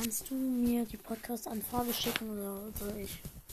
Kannst du mir die Podcast-Anfrage schicken oder soll ich?